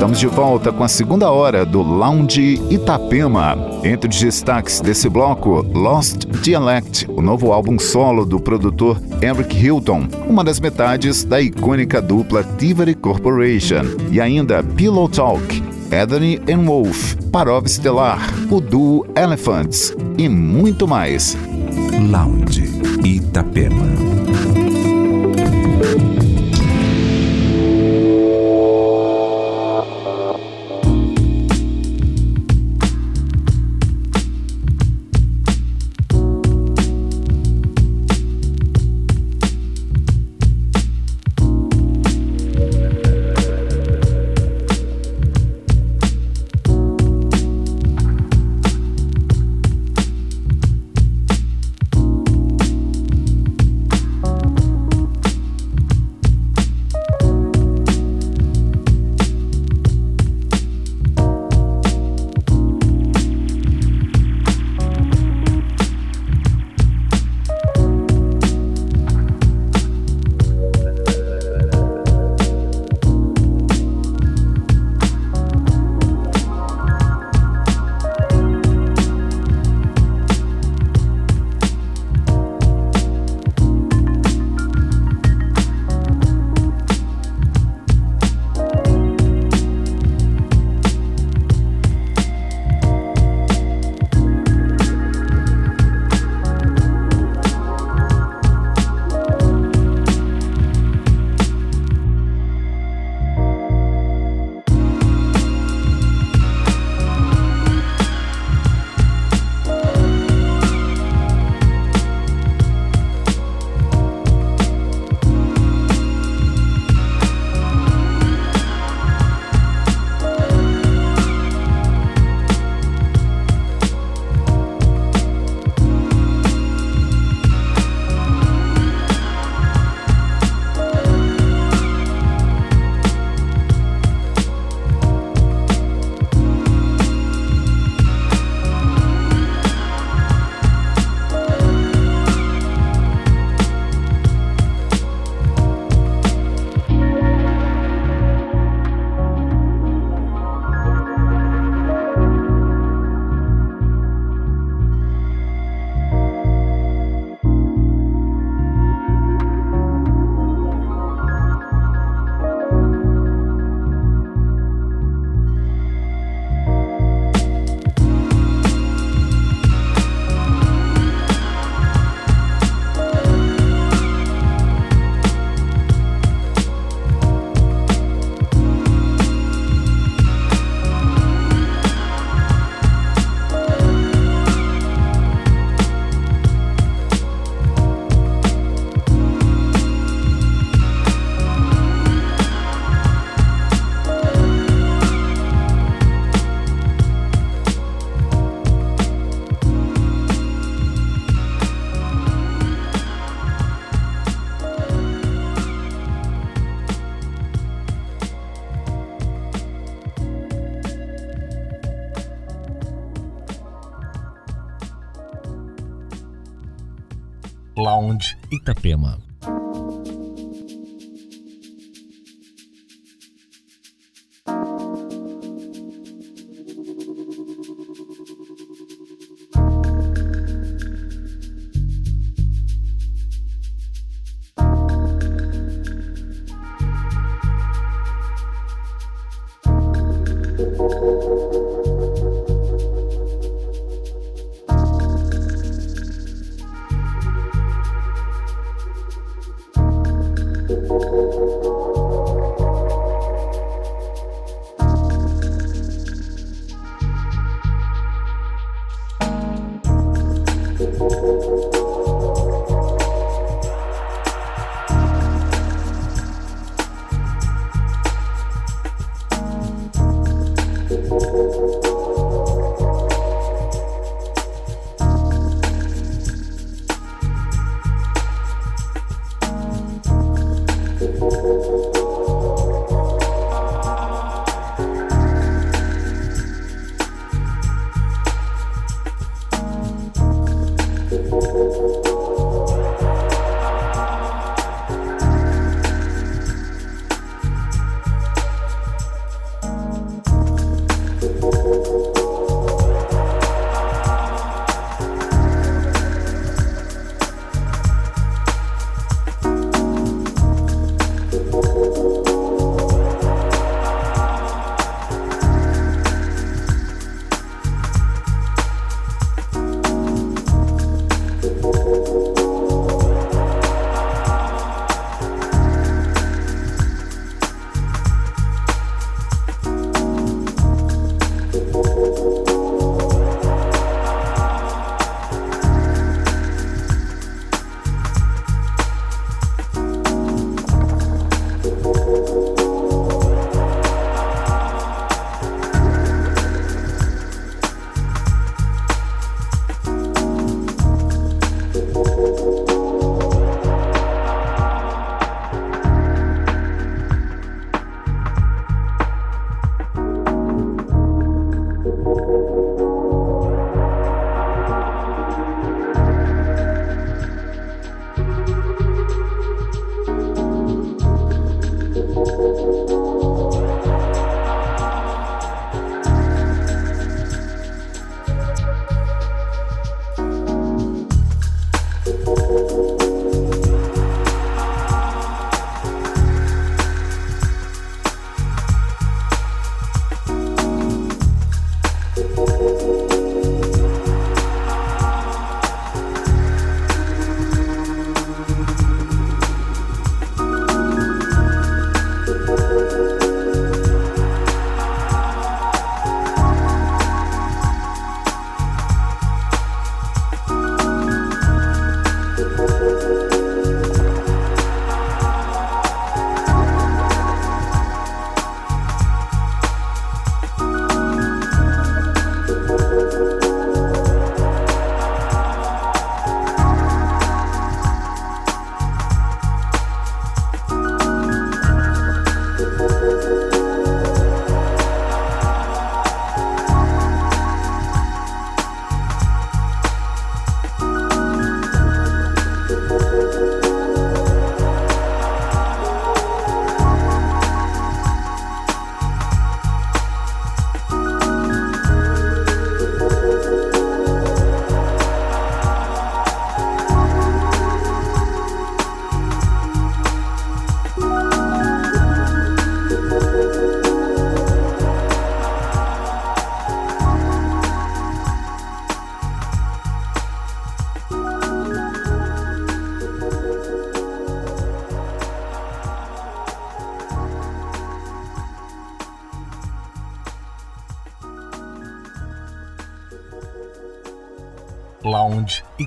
Estamos de volta com a segunda hora do Lounge Itapema. Entre os destaques desse bloco, Lost Dialect, o novo álbum solo do produtor Eric Hilton, uma das metades da icônica dupla Tivoli Corporation. E ainda Pillow Talk, Anthony and Wolf, Parov Estelar, o duo Elephants e muito mais. Lounge Itapema. Lounge Itapema.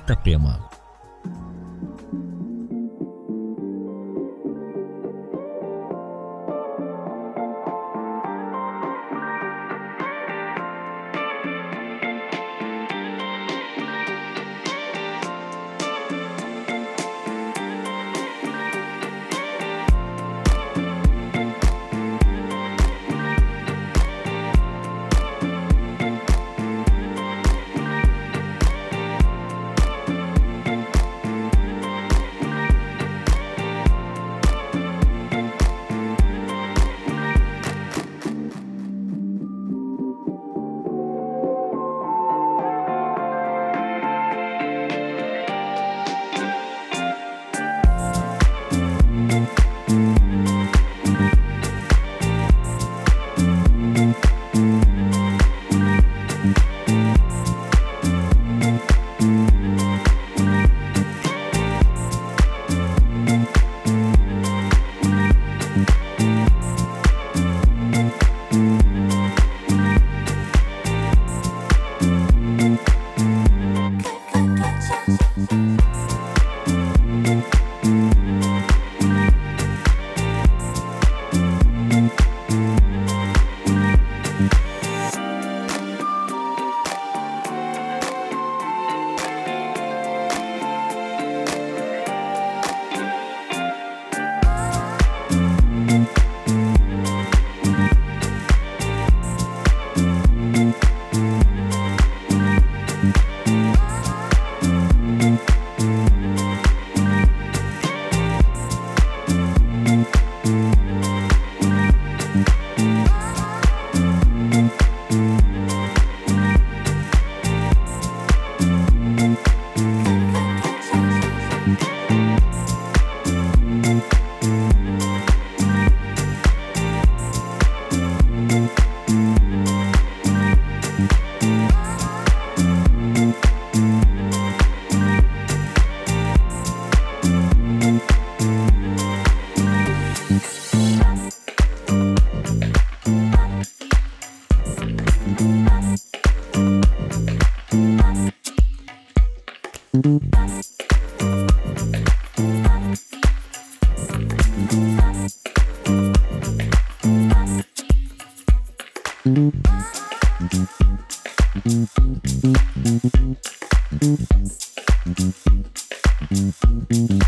Itapema. Mm-hmm.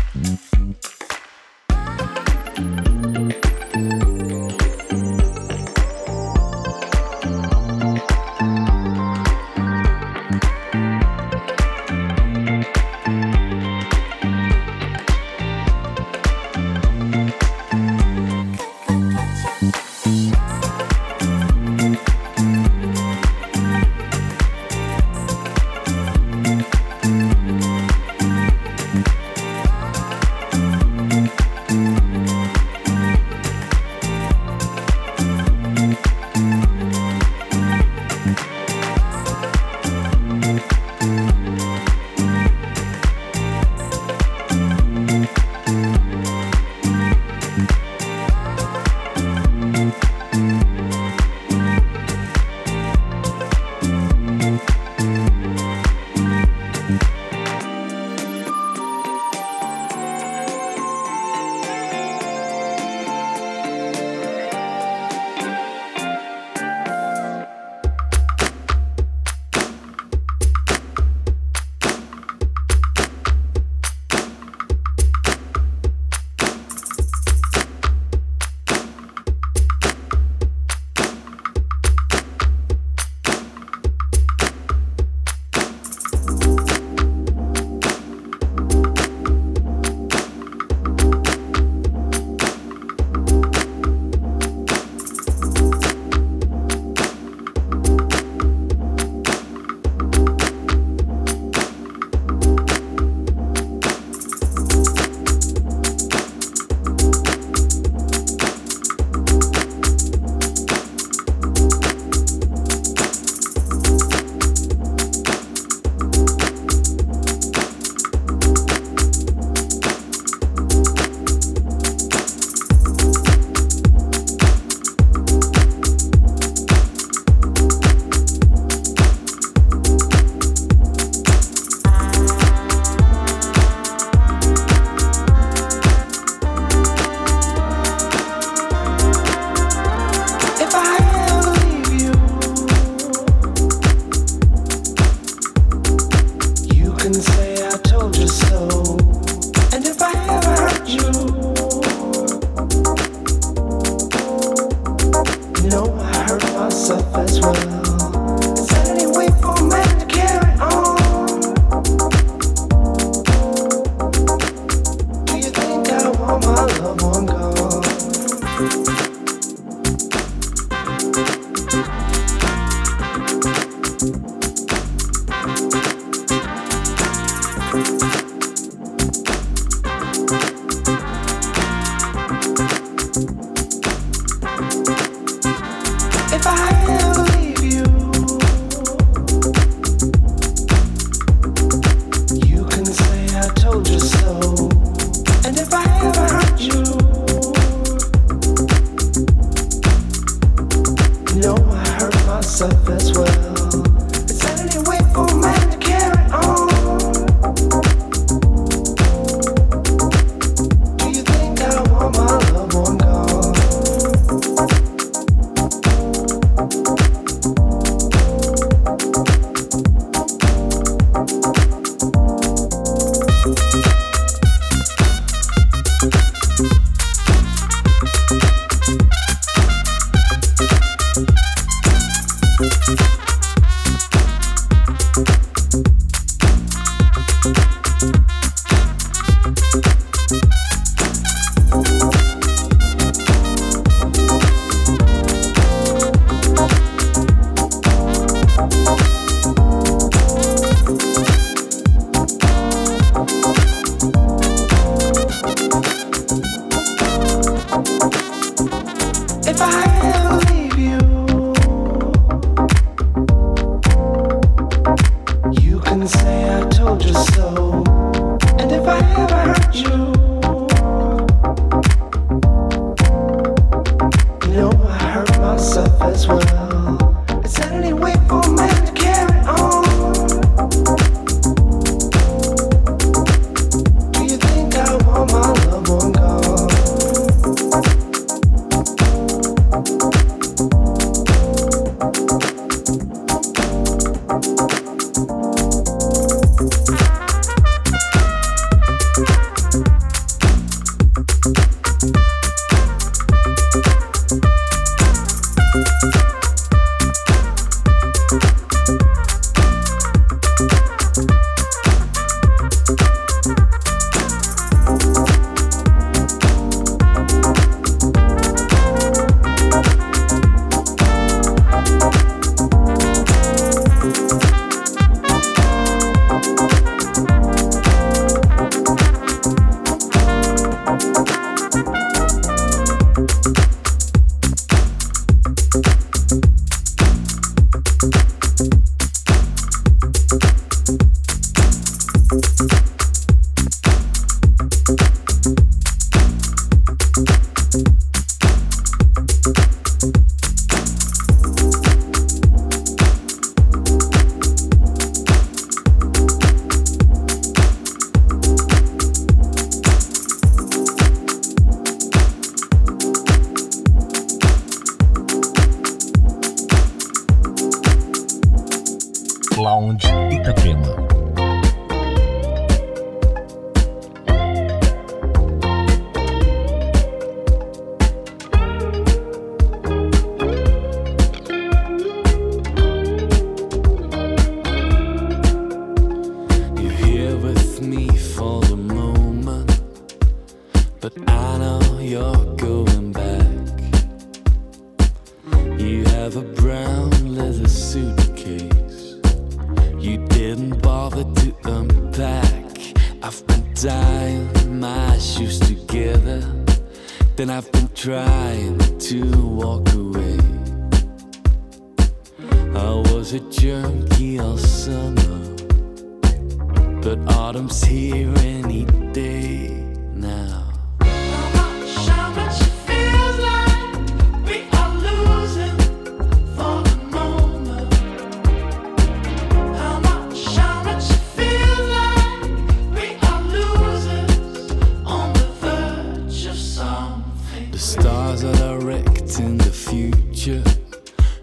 The stars are directing the future,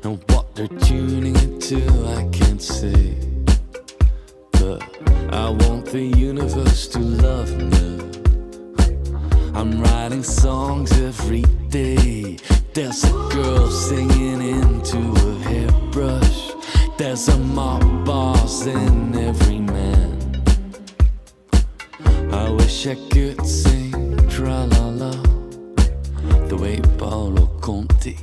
and what they're tuning into, I can't say. But I want the universe to love me. I'm writing songs every day. There's a girl singing into a hairbrush. There's a mob boss in every man. I wish I could sing. Paolo Conti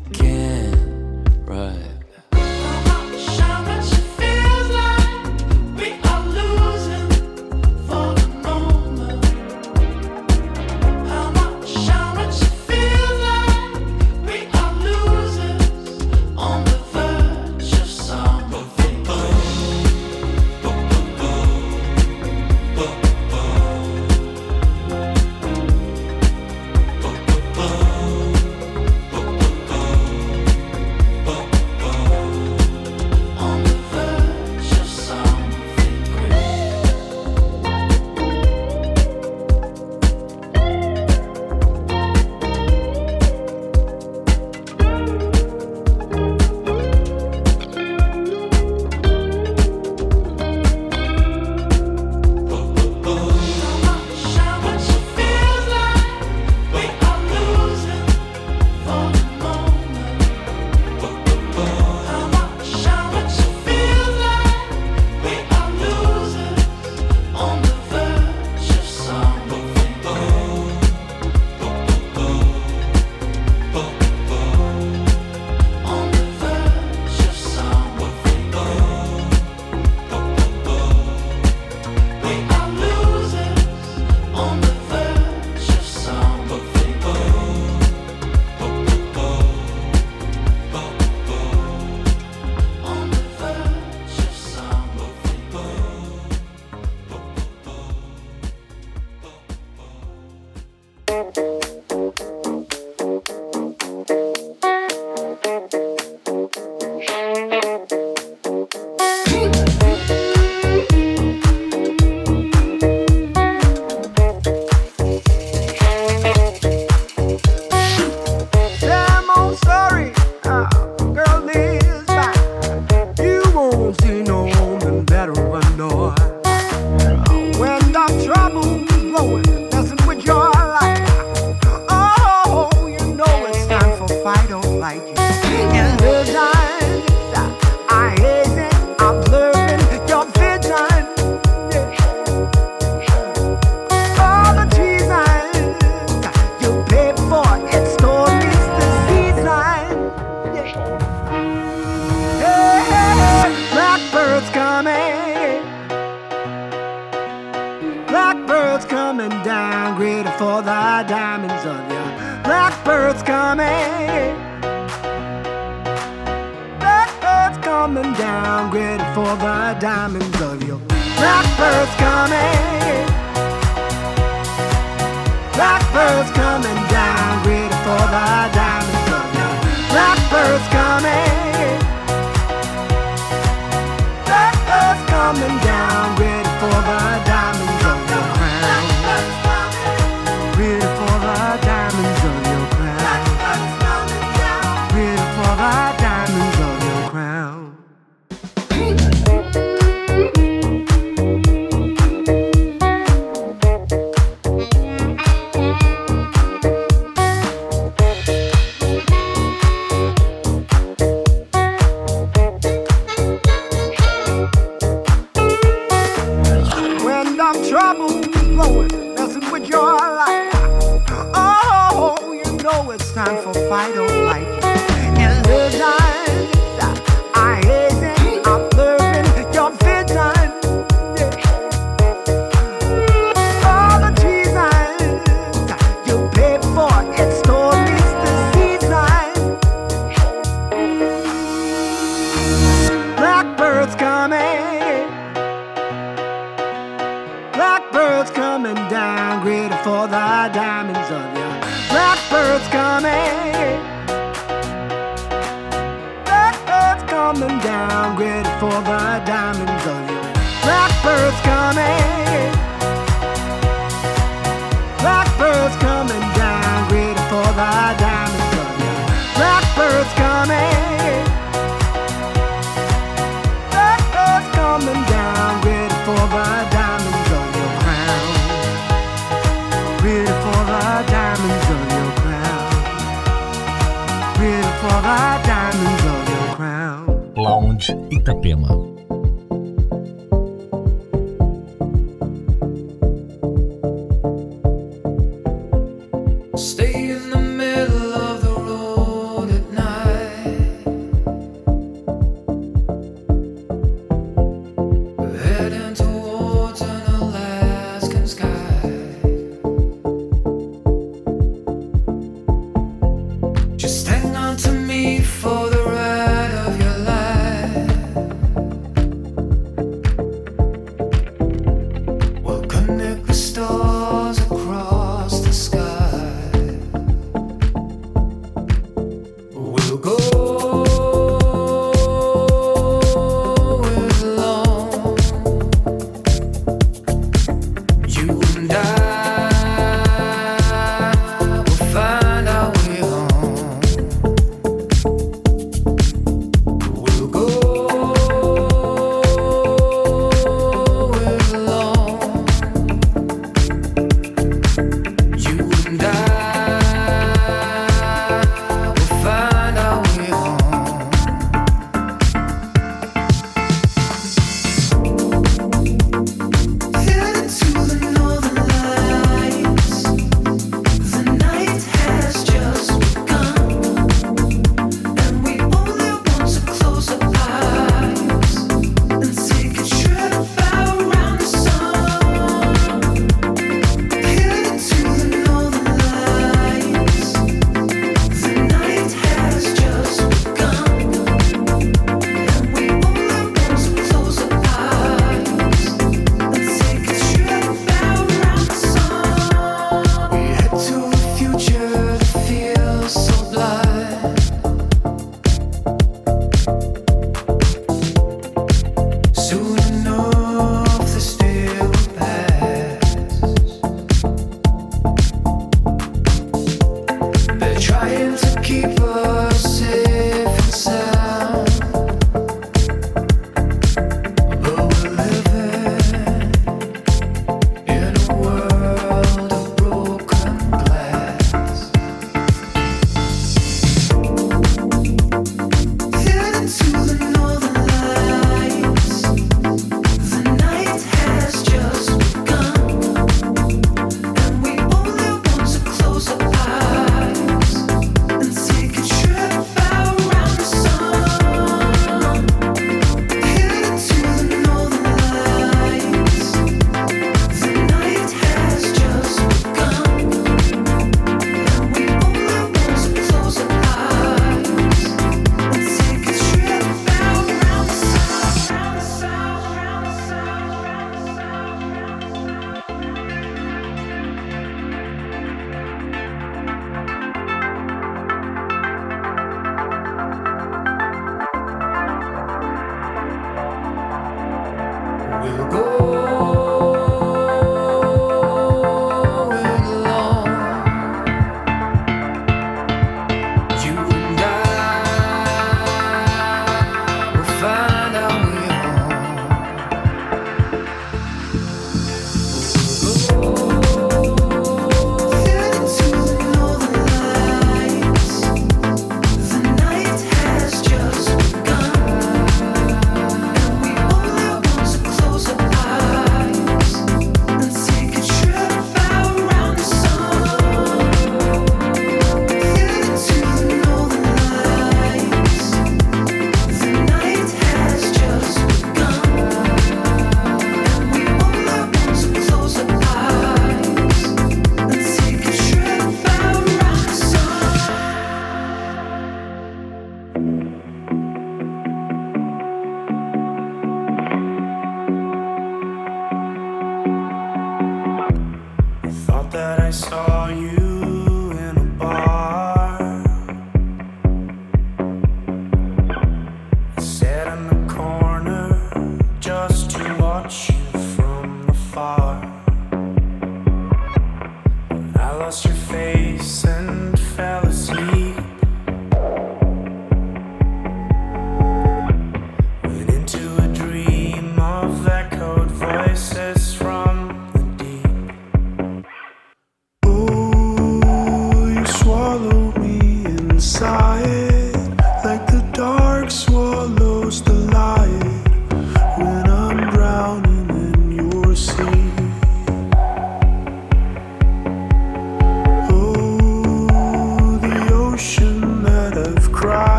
Stay in the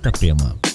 Itapema.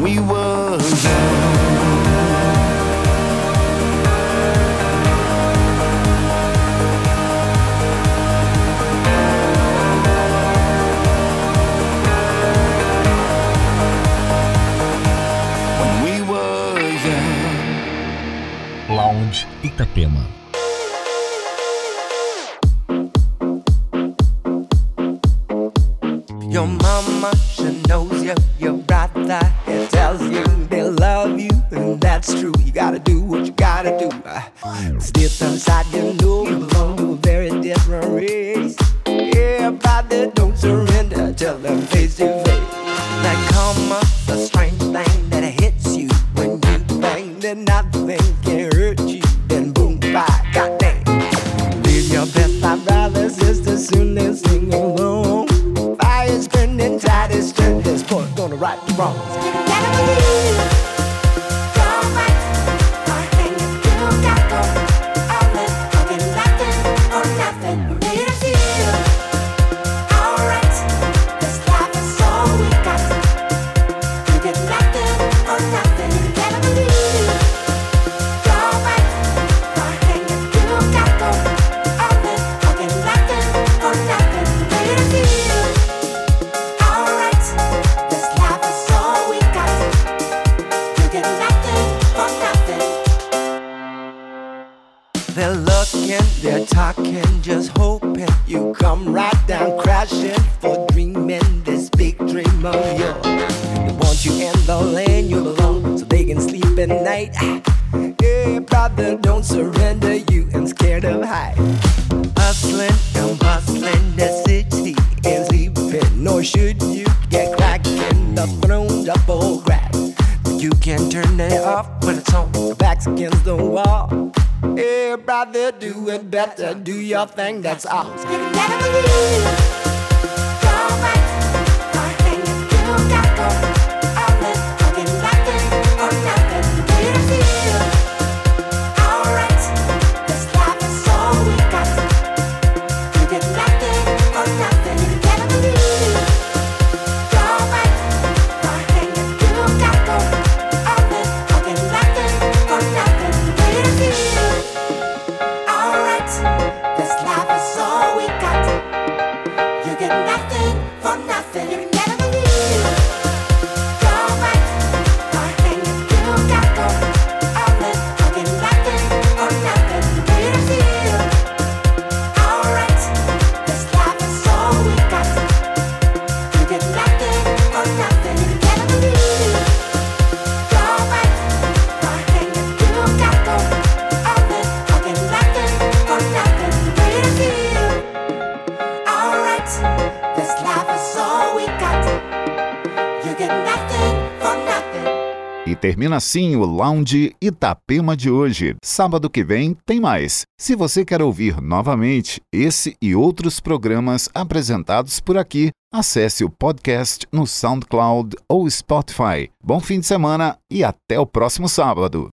We were You in the lane you belong so they can sleep at night. Hey, brother, don't surrender, you ain't scared of height. Hustling and bustling, the city ain't sleeping, nor should you get cracking the throne double grab. You can turn it off when it's on your back's against the wall. Hey, brother, do it better. Do your thing, that's all. You can never believe you're right. Nothing you got go. Termina assim o Lounge Itapema de hoje. Sábado que vem tem mais. Se você quer ouvir novamente esse e outros programas apresentados por aqui, acesse o podcast no SoundCloud ou Spotify. Bom fim de semana e até o próximo sábado.